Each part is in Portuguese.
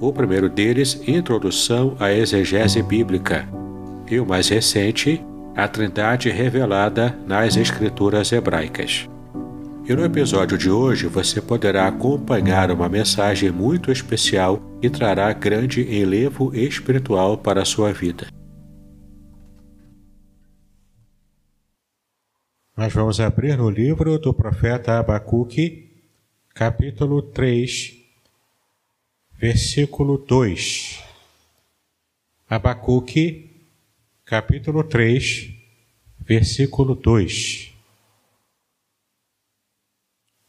o primeiro deles, Introdução à Exegese Bíblica, e o mais recente, A Trindade Revelada nas Escrituras Hebraicas. E no episódio de hoje você poderá acompanhar uma mensagem muito especial e trará grande enlevo espiritual para a sua vida. Nós vamos abrir no livro do profeta Abacuque, capítulo 3, versículo 2. Abacuque, capítulo 3, versículo 2.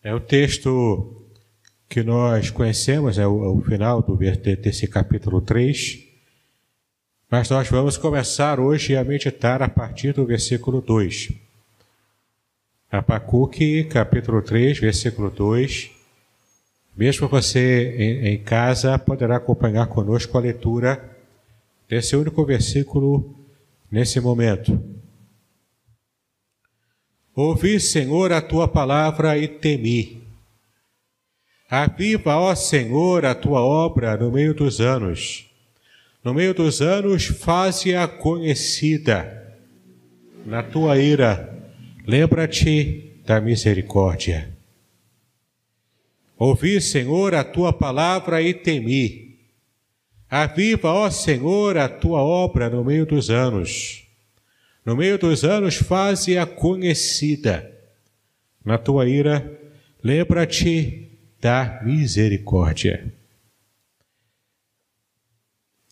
É o texto que nós conhecemos, é o, é o final do, desse capítulo 3, mas nós vamos começar hoje a meditar a partir do versículo 2. Abacuque, capítulo 3, versículo 2 mesmo você em, em casa poderá acompanhar conosco a leitura desse único versículo nesse momento. Ouvi, Senhor, a tua palavra e temi. Aviva, ó Senhor, a tua obra no meio dos anos. No meio dos anos, faze-a conhecida. Na tua ira, lembra-te da misericórdia. Ouvi, Senhor, a tua palavra e temi. Aviva, ó Senhor, a tua obra no meio dos anos. No meio dos anos, faze-a conhecida. Na tua ira, lembra-te da misericórdia.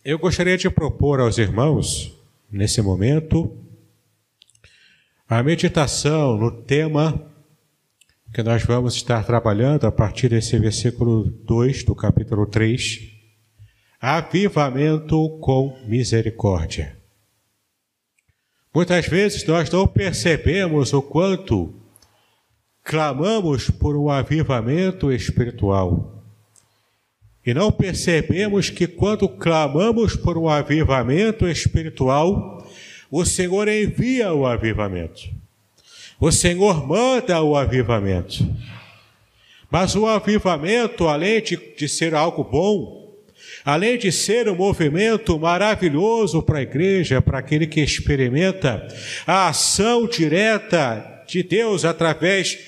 Eu gostaria de propor aos irmãos, nesse momento, a meditação no tema que nós vamos estar trabalhando a partir desse versículo 2 do capítulo 3. Avivamento com misericórdia. Muitas vezes nós não percebemos o quanto clamamos por um avivamento espiritual. E não percebemos que quando clamamos por um avivamento espiritual, o Senhor envia o avivamento. O Senhor manda o avivamento. Mas o avivamento, além de, de ser algo bom, além de ser um movimento maravilhoso para a igreja, para aquele que experimenta a ação direta de Deus através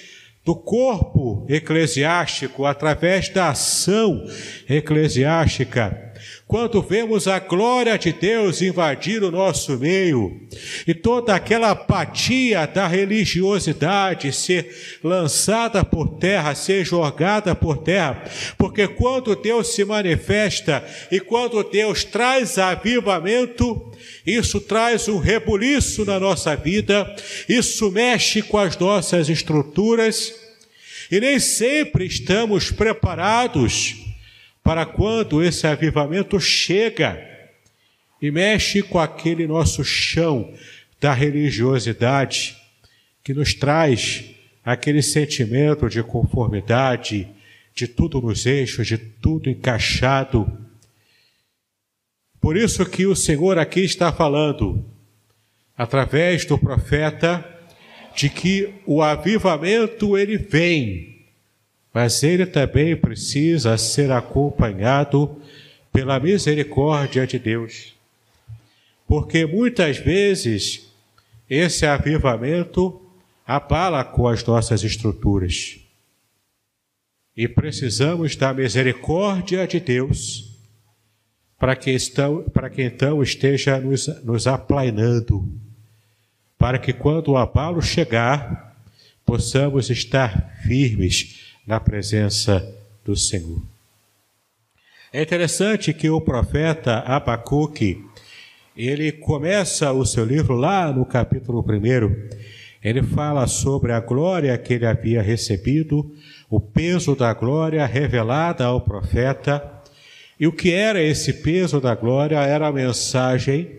do corpo eclesiástico, através da ação eclesiástica, quando vemos a glória de Deus invadir o nosso meio e toda aquela apatia da religiosidade ser lançada por terra, ser jogada por terra, porque quando Deus se manifesta e quando Deus traz avivamento, isso traz um rebuliço na nossa vida, isso mexe com as nossas estruturas e nem sempre estamos preparados para quando esse avivamento chega e mexe com aquele nosso chão da religiosidade que nos traz aquele sentimento de conformidade, de tudo nos eixos, de tudo encaixado. Por isso que o Senhor aqui está falando, através do profeta, de que o avivamento ele vem mas ele também precisa ser acompanhado pela misericórdia de Deus. Porque muitas vezes esse avivamento abala com as nossas estruturas. E precisamos da misericórdia de Deus para que, estão, para que então esteja nos, nos aplainando, para que quando o abalo chegar, possamos estar firmes na presença do Senhor. É interessante que o profeta Abacuque, ele começa o seu livro lá no capítulo 1, ele fala sobre a glória que ele havia recebido, o peso da glória revelada ao profeta, e o que era esse peso da glória era a mensagem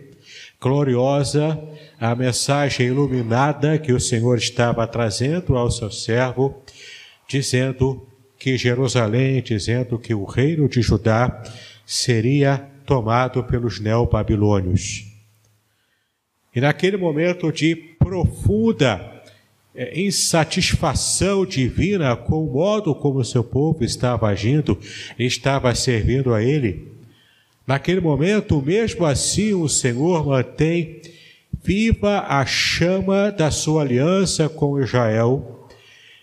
gloriosa, a mensagem iluminada que o Senhor estava trazendo ao seu servo, dizendo que Jerusalém, dizendo que o reino de Judá seria tomado pelos neobabilônios. E naquele momento de profunda é, insatisfação divina com o modo como seu povo estava agindo, estava servindo a ele, Naquele momento, mesmo assim, o Senhor mantém viva a chama da sua aliança com Israel.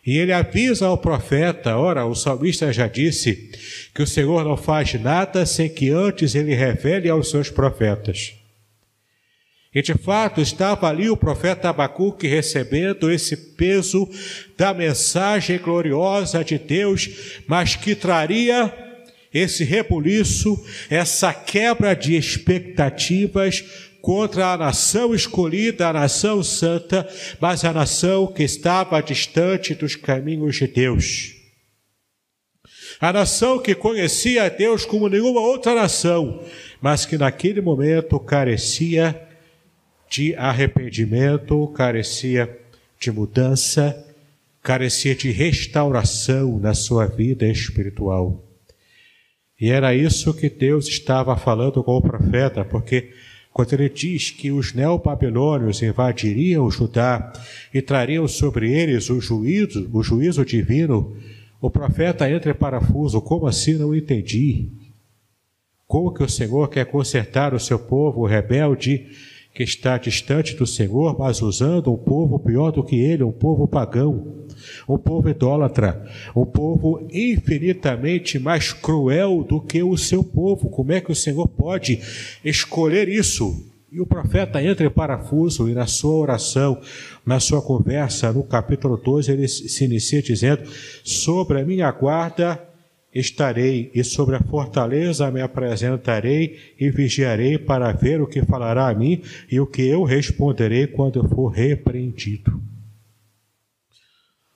E ele avisa ao profeta: ora, o salmista já disse que o Senhor não faz nada sem que antes ele revele aos seus profetas. E de fato estava ali o profeta Abacuque recebendo esse peso da mensagem gloriosa de Deus, mas que traria esse rebuliço, essa quebra de expectativas contra a nação escolhida, a nação santa, mas a nação que estava distante dos caminhos de Deus. A nação que conhecia a Deus como nenhuma outra nação, mas que naquele momento carecia de arrependimento, carecia de mudança, carecia de restauração na sua vida espiritual. E era isso que Deus estava falando com o profeta, porque quando ele diz que os neobabilônios invadiriam o Judá e trariam sobre eles o juízo, o juízo divino, o profeta entra em parafuso. Como assim não entendi? Como que o Senhor quer consertar o seu povo rebelde que está distante do Senhor, mas usando um povo pior do que ele, um povo pagão, um povo idólatra, um povo infinitamente mais cruel do que o seu povo. Como é que o Senhor pode escolher isso? E o profeta entra em parafuso e na sua oração, na sua conversa, no capítulo 12, ele se inicia dizendo: Sobre a minha guarda estarei, e sobre a fortaleza me apresentarei e vigiarei para ver o que falará a mim e o que eu responderei quando for repreendido.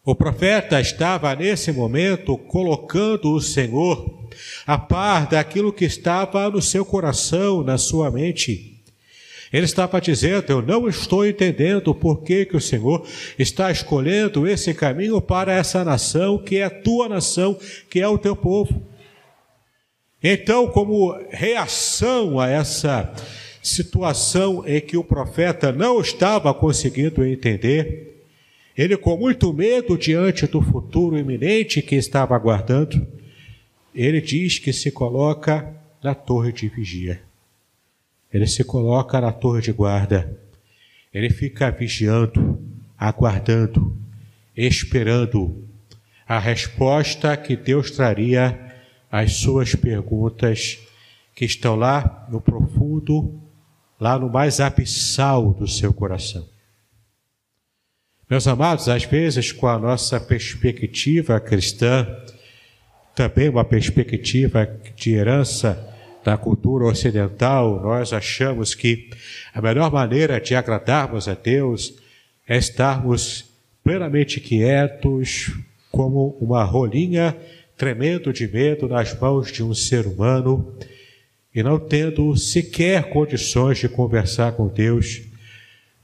O profeta estava nesse momento colocando o Senhor a par daquilo que estava no seu coração, na sua mente. Ele estava dizendo: Eu não estou entendendo por que, que o Senhor está escolhendo esse caminho para essa nação, que é a tua nação, que é o teu povo. Então, como reação a essa situação em que o profeta não estava conseguindo entender, ele, com muito medo diante do futuro iminente que estava aguardando, ele diz que se coloca na torre de vigia. Ele se coloca na torre de guarda. Ele fica vigiando, aguardando, esperando a resposta que Deus traria às suas perguntas que estão lá no profundo, lá no mais abissal do seu coração. Meus amados, às vezes, com a nossa perspectiva cristã, também uma perspectiva de herança da cultura ocidental, nós achamos que a melhor maneira de agradarmos a Deus é estarmos plenamente quietos, como uma rolinha tremendo de medo nas mãos de um ser humano e não tendo sequer condições de conversar com Deus,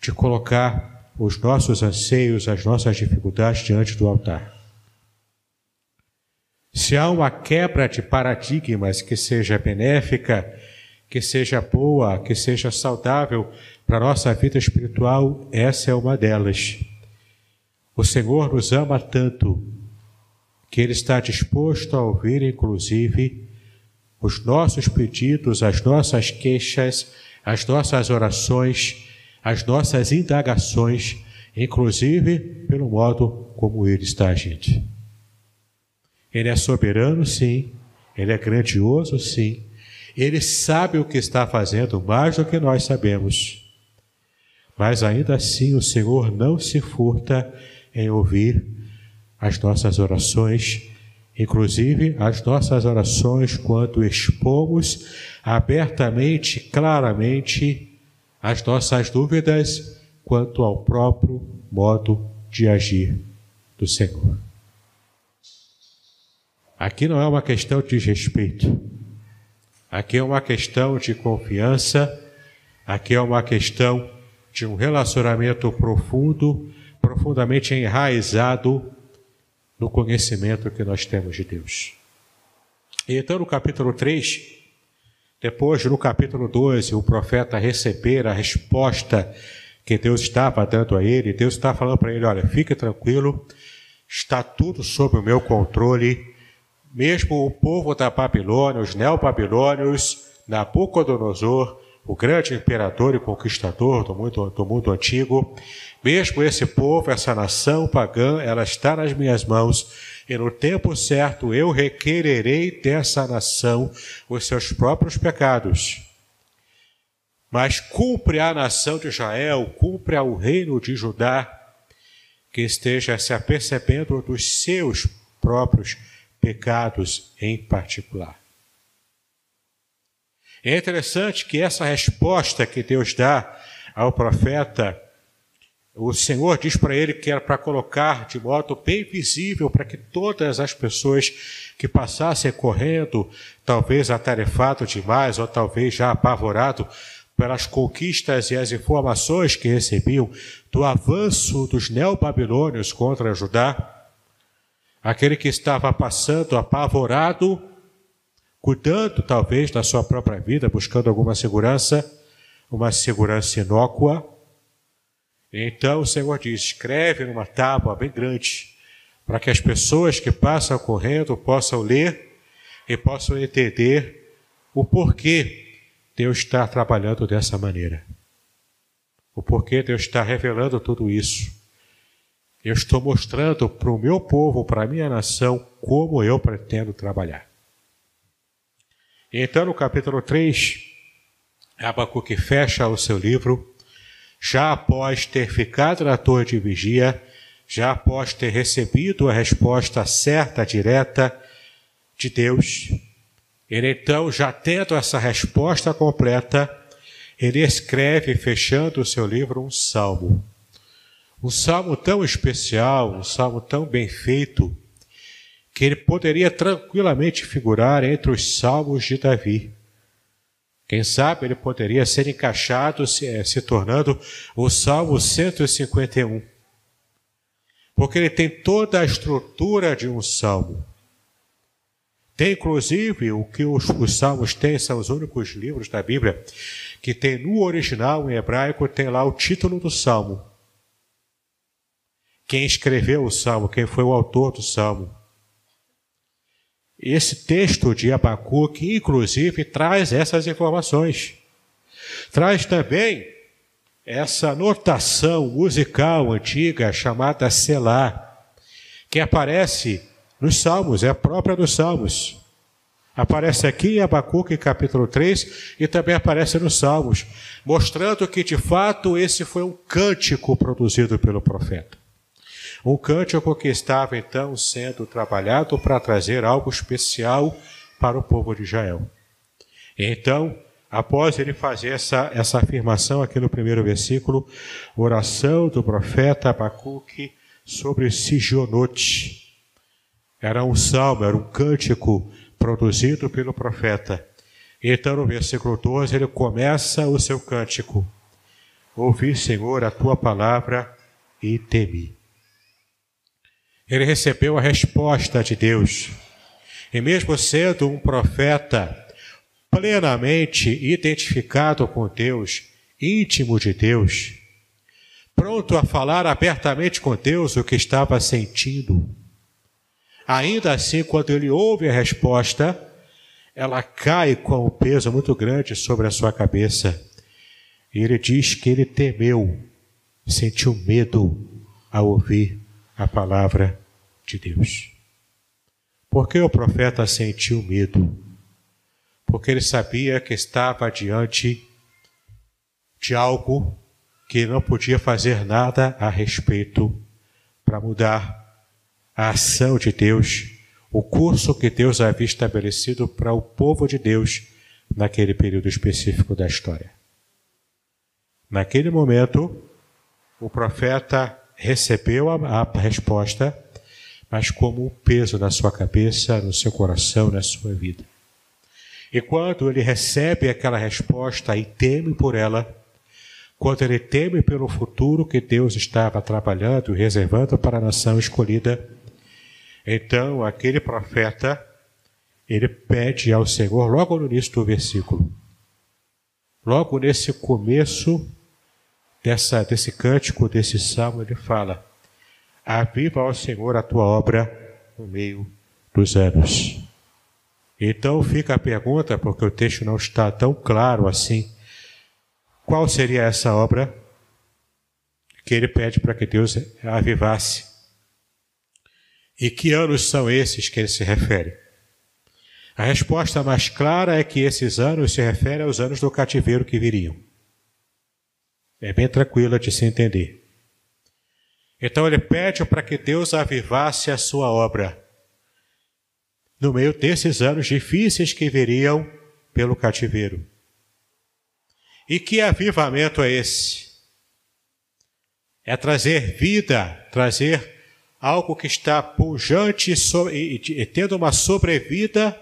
de colocar os nossos anseios, as nossas dificuldades diante do altar. Se há uma quebra de paradigmas que seja benéfica, que seja boa, que seja saudável para a nossa vida espiritual, essa é uma delas. O Senhor nos ama tanto que Ele está disposto a ouvir, inclusive, os nossos pedidos, as nossas queixas, as nossas orações, as nossas indagações, inclusive pelo modo como Ele está agindo. Ele é soberano, sim. Ele é grandioso, sim. Ele sabe o que está fazendo mais do que nós sabemos. mas ainda assim o Senhor não se furta em ouvir as nossas orações, inclusive as nossas orações quando expomos abertamente, claramente, as nossas dúvidas quanto ao próprio modo de agir do Senhor. Aqui não é uma questão de desrespeito, aqui é uma questão de confiança, aqui é uma questão de um relacionamento profundo, profundamente enraizado no conhecimento que nós temos de Deus. E então, no capítulo 3, depois, no capítulo 12, o profeta receber a resposta que Deus estava dando a ele, Deus está falando para ele: olha, fique tranquilo, está tudo sob o meu controle. Mesmo o povo da Babilônia, os neobabilônios, Nabucodonosor, o grande imperador e conquistador do mundo, do mundo antigo, mesmo esse povo, essa nação pagã, ela está nas minhas mãos, e no tempo certo eu requererei dessa nação os seus próprios pecados. Mas cumpre à nação de Israel, cumpre ao reino de Judá, que esteja se apercebendo dos seus próprios pecados em particular. É interessante que essa resposta que Deus dá ao profeta, o Senhor diz para ele que era para colocar de modo bem visível para que todas as pessoas que passassem correndo, talvez atarefado demais ou talvez já apavorado, pelas conquistas e as informações que recebiam do avanço dos neobabilônios contra Judá, aquele que estava passando apavorado, cuidando talvez da sua própria vida, buscando alguma segurança, uma segurança inócua. Então o Senhor diz: escreve numa tábua bem grande, para que as pessoas que passam correndo possam ler e possam entender o porquê Deus está trabalhando dessa maneira. O porquê Deus está revelando tudo isso. Eu estou mostrando para o meu povo, para a minha nação, como eu pretendo trabalhar. Então, no capítulo 3, Abacuque fecha o seu livro, já após ter ficado na torre de vigia, já após ter recebido a resposta certa, direta de Deus, ele então, já tendo essa resposta completa, ele escreve, fechando o seu livro, um salmo. Um salmo tão especial, um salmo tão bem feito, que ele poderia tranquilamente figurar entre os salmos de Davi. Quem sabe ele poderia ser encaixado, se, eh, se tornando o Salmo 151. Porque ele tem toda a estrutura de um salmo. Tem inclusive o que os, os salmos têm, são os únicos livros da Bíblia que tem no original em hebraico, tem lá o título do salmo. Quem escreveu o salmo, quem foi o autor do salmo. Esse texto de Abacuque, inclusive, traz essas informações. Traz também essa notação musical antiga chamada Selá, que aparece nos Salmos, é própria dos Salmos. Aparece aqui em Abacuque capítulo 3 e também aparece nos Salmos, mostrando que de fato esse foi um cântico produzido pelo profeta. Um cântico que estava então sendo trabalhado para trazer algo especial para o povo de Israel. Então, após ele fazer essa, essa afirmação aqui no primeiro versículo, oração do profeta Abacuque sobre Sigionote era um salmo, era um cântico produzido pelo profeta. Então, no versículo 12, ele começa o seu cântico: Ouvi, Senhor, a tua palavra e temi. Ele recebeu a resposta de Deus. E mesmo sendo um profeta plenamente identificado com Deus, íntimo de Deus, pronto a falar abertamente com Deus o que estava sentindo, Ainda assim, quando ele ouve a resposta, ela cai com um peso muito grande sobre a sua cabeça. E ele diz que ele temeu, sentiu medo ao ouvir a palavra de Deus. Por que o profeta sentiu medo? Porque ele sabia que estava diante de algo que não podia fazer nada a respeito para mudar a ação de Deus, o curso que Deus havia estabelecido para o povo de Deus naquele período específico da história. Naquele momento, o profeta recebeu a, a resposta, mas como um peso na sua cabeça, no seu coração, na sua vida. E quando ele recebe aquela resposta e teme por ela, quando ele teme pelo futuro que Deus estava trabalhando e reservando para a nação escolhida, então aquele profeta, ele pede ao Senhor, logo no início do versículo, logo nesse começo dessa, desse cântico, desse salmo, ele fala: Aviva ao Senhor a tua obra no meio dos anos. Então fica a pergunta, porque o texto não está tão claro assim. Qual seria essa obra que ele pede para que Deus avivasse? E que anos são esses que ele se refere? A resposta mais clara é que esses anos se referem aos anos do cativeiro que viriam. É bem tranquila de se entender. Então ele pede para que Deus avivasse a sua obra no meio desses anos difíceis que viriam pelo cativeiro. E que avivamento é esse? É trazer vida, trazer algo que está pujante e tendo uma sobrevida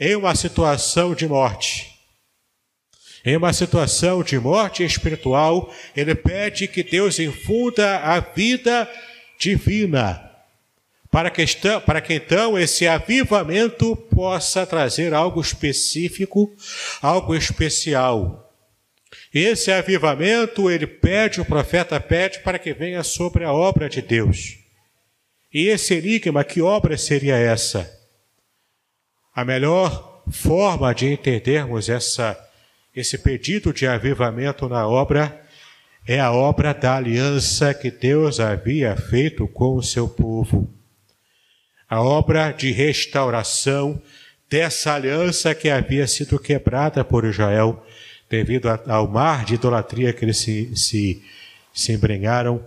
em uma situação de morte. Em uma situação de morte espiritual, ele pede que Deus infunda a vida divina para que, para que então esse avivamento possa trazer algo específico, algo especial. Esse avivamento, ele pede, o profeta pede para que venha sobre a obra de Deus. E esse enigma, que obra seria essa? A melhor forma de entendermos essa, esse pedido de avivamento na obra é a obra da aliança que Deus havia feito com o seu povo a obra de restauração dessa aliança que havia sido quebrada por Israel devido ao mar de idolatria que eles se, se, se embrenharam,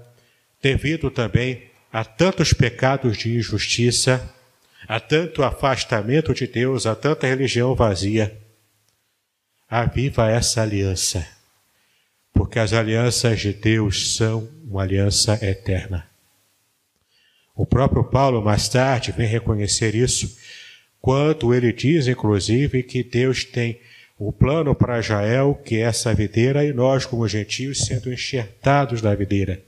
devido também a tantos pecados de injustiça, a tanto afastamento de Deus, a tanta religião vazia. Aviva essa aliança, porque as alianças de Deus são uma aliança eterna. O próprio Paulo, mais tarde, vem reconhecer isso, quando ele diz, inclusive, que Deus tem o plano para Israel, que é essa videira, e nós, como gentios, sendo enxertados na videira.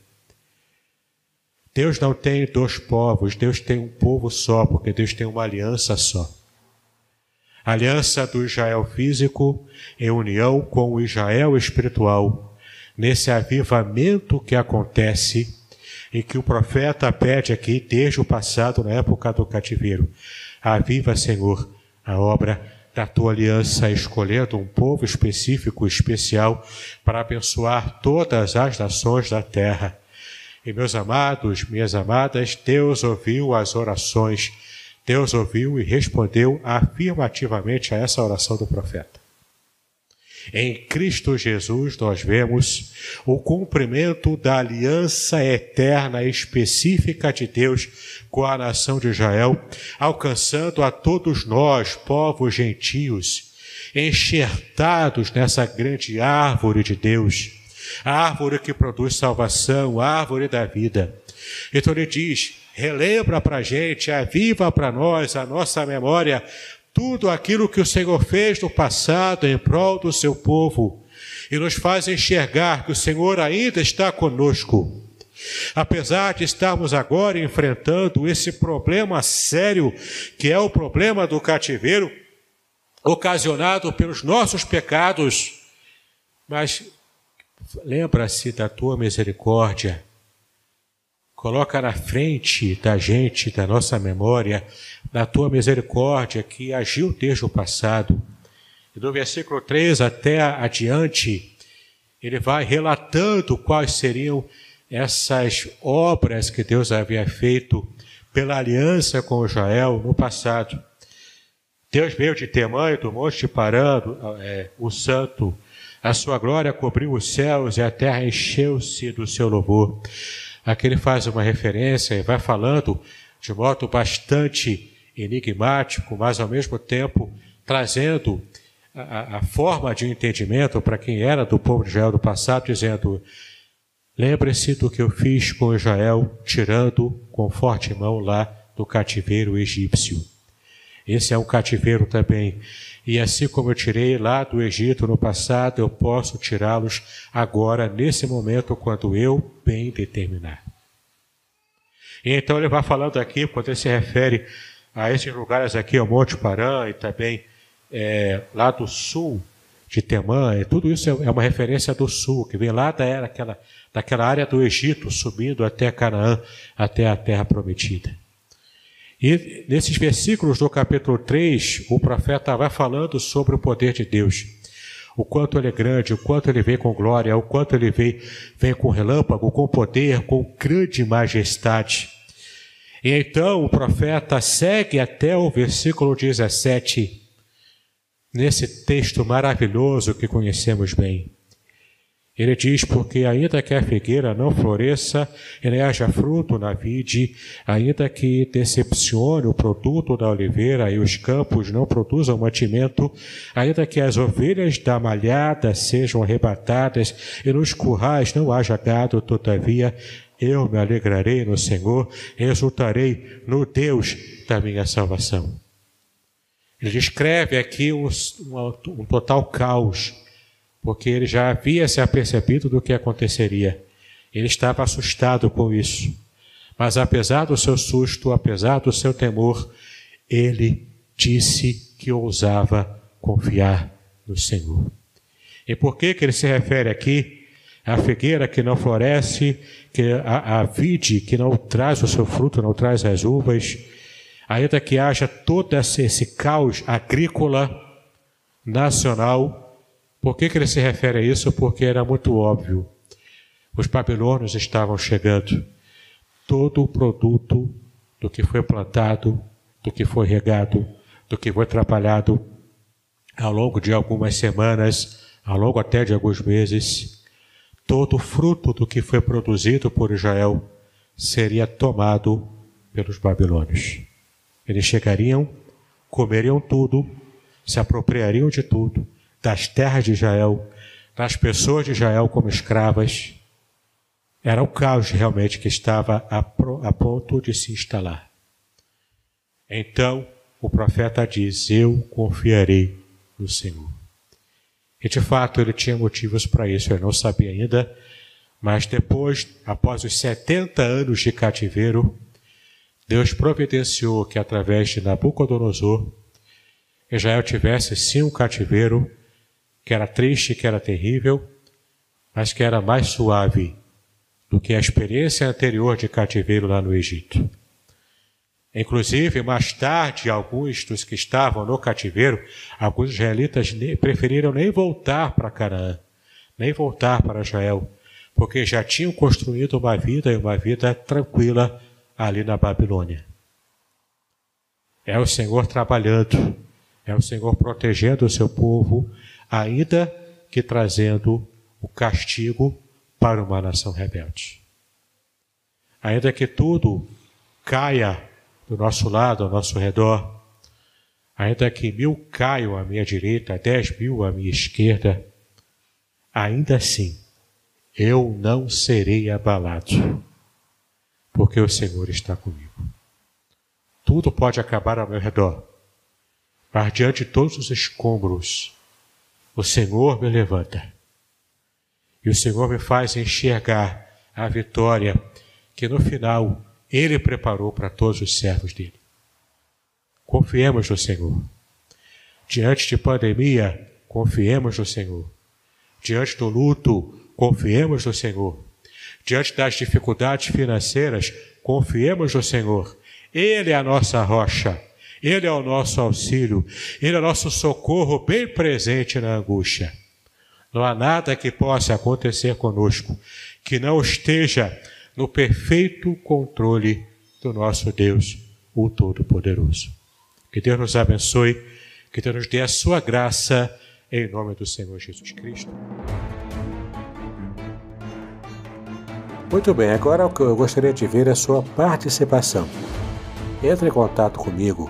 Deus não tem dois povos, Deus tem um povo só, porque Deus tem uma aliança só. Aliança do Israel físico em união com o Israel espiritual, nesse avivamento que acontece e que o profeta pede aqui desde o passado, na época do cativeiro. Aviva, Senhor, a obra da tua aliança, escolhendo um povo específico, especial, para abençoar todas as nações da terra. E meus amados, minhas amadas, Deus ouviu as orações, Deus ouviu e respondeu afirmativamente a essa oração do profeta. Em Cristo Jesus nós vemos o cumprimento da aliança eterna específica de Deus com a nação de Israel, alcançando a todos nós, povos gentios, enxertados nessa grande árvore de Deus, a árvore que produz salvação, a árvore da vida. Então ele diz: relembra para a gente, aviva para nós a nossa memória tudo aquilo que o Senhor fez no passado em prol do seu povo e nos faz enxergar que o Senhor ainda está conosco. Apesar de estarmos agora enfrentando esse problema sério, que é o problema do cativeiro, ocasionado pelos nossos pecados, mas lembra-se da tua misericórdia Coloca na frente da gente, da nossa memória, da tua misericórdia que agiu desde o passado. E do versículo 3 até adiante, ele vai relatando quais seriam essas obras que Deus havia feito pela aliança com Israel no passado. Deus veio de Temã do Monte Parando, é, o santo, A sua glória cobriu os céus e a terra encheu-se do seu louvor. Aqui ele faz uma referência e vai falando de modo bastante enigmático, mas ao mesmo tempo trazendo a, a forma de entendimento para quem era do povo de Israel do passado, dizendo: Lembre-se do que eu fiz com Israel, tirando com forte mão lá do cativeiro egípcio. Esse é um cativeiro também. E assim como eu tirei lá do Egito no passado, eu posso tirá-los agora, nesse momento, quando eu bem determinar. E então ele vai falando aqui, quando ele se refere a esses lugares aqui, ao Monte Parã e também é, lá do sul de Temã, e tudo isso é, é uma referência do sul, que vem lá da, daquela, daquela área do Egito, subindo até Canaã, até a terra prometida. E nesses versículos do capítulo 3, o profeta vai falando sobre o poder de Deus. O quanto ele é grande, o quanto ele vem com glória, o quanto ele vem, vem com relâmpago, com poder, com grande majestade. E então o profeta segue até o versículo 17 nesse texto maravilhoso que conhecemos bem. Ele diz: Porque ainda que a figueira não floresça e nem haja fruto na vide, ainda que decepcione o produto da oliveira e os campos não produzam mantimento, ainda que as ovelhas da malhada sejam arrebatadas e nos currais não haja gado, todavia eu me alegrarei no Senhor, exultarei no Deus da minha salvação. Ele descreve aqui um, um, total caos, porque ele já havia se apercebido do que aconteceria. Ele estava assustado com isso. Mas apesar do seu susto, apesar do seu temor, ele disse que ousava confiar no Senhor. E por que, que ele se refere aqui à figueira que não floresce, que a, a vide que não traz o seu fruto, não traz as uvas, ainda que haja todo esse caos agrícola nacional. Por que, que ele se refere a isso? Porque era muito óbvio. Os babilônios estavam chegando. Todo o produto do que foi plantado, do que foi regado, do que foi trabalhado ao longo de algumas semanas, ao longo até de alguns meses, todo o fruto do que foi produzido por Israel seria tomado pelos babilônios. Eles chegariam, comeriam tudo, se apropriariam de tudo, das terras de Israel, das pessoas de Israel como escravas. Era o caos realmente que estava a, a ponto de se instalar. Então o profeta diz: Eu confiarei no Senhor. E de fato ele tinha motivos para isso, ele não sabia ainda, mas depois, após os 70 anos de cativeiro, Deus providenciou que através de Nabucodonosor, Israel tivesse sim um cativeiro que era triste, que era terrível, mas que era mais suave do que a experiência anterior de cativeiro lá no Egito. Inclusive, mais tarde, alguns dos que estavam no cativeiro, alguns israelitas preferiram nem voltar para Canaã, nem voltar para Israel, porque já tinham construído uma vida e uma vida tranquila ali na Babilônia. É o Senhor trabalhando, é o Senhor protegendo o seu povo, ainda que trazendo o castigo para uma nação rebelde. Ainda que tudo caia do nosso lado, ao nosso redor, ainda que mil caiam à minha direita, dez mil à minha esquerda, ainda assim eu não serei abalado porque o Senhor está comigo. Tudo pode acabar ao meu redor, mas diante de todos os escombros, o Senhor me levanta. E o Senhor me faz enxergar a vitória que no final Ele preparou para todos os servos dele. Confiemos no Senhor. Diante de pandemia, confiemos no Senhor. Diante do luto, confiemos no Senhor. Diante das dificuldades financeiras, confiemos no Senhor. Ele é a nossa rocha, Ele é o nosso auxílio, Ele é o nosso socorro bem presente na angústia. Não há nada que possa acontecer conosco que não esteja no perfeito controle do nosso Deus, o Todo-Poderoso. Que Deus nos abençoe, que Deus nos dê a sua graça Em nome do Senhor Jesus Cristo. Muito bem, agora o que eu gostaria de ver é a sua participação. Entre em contato comigo,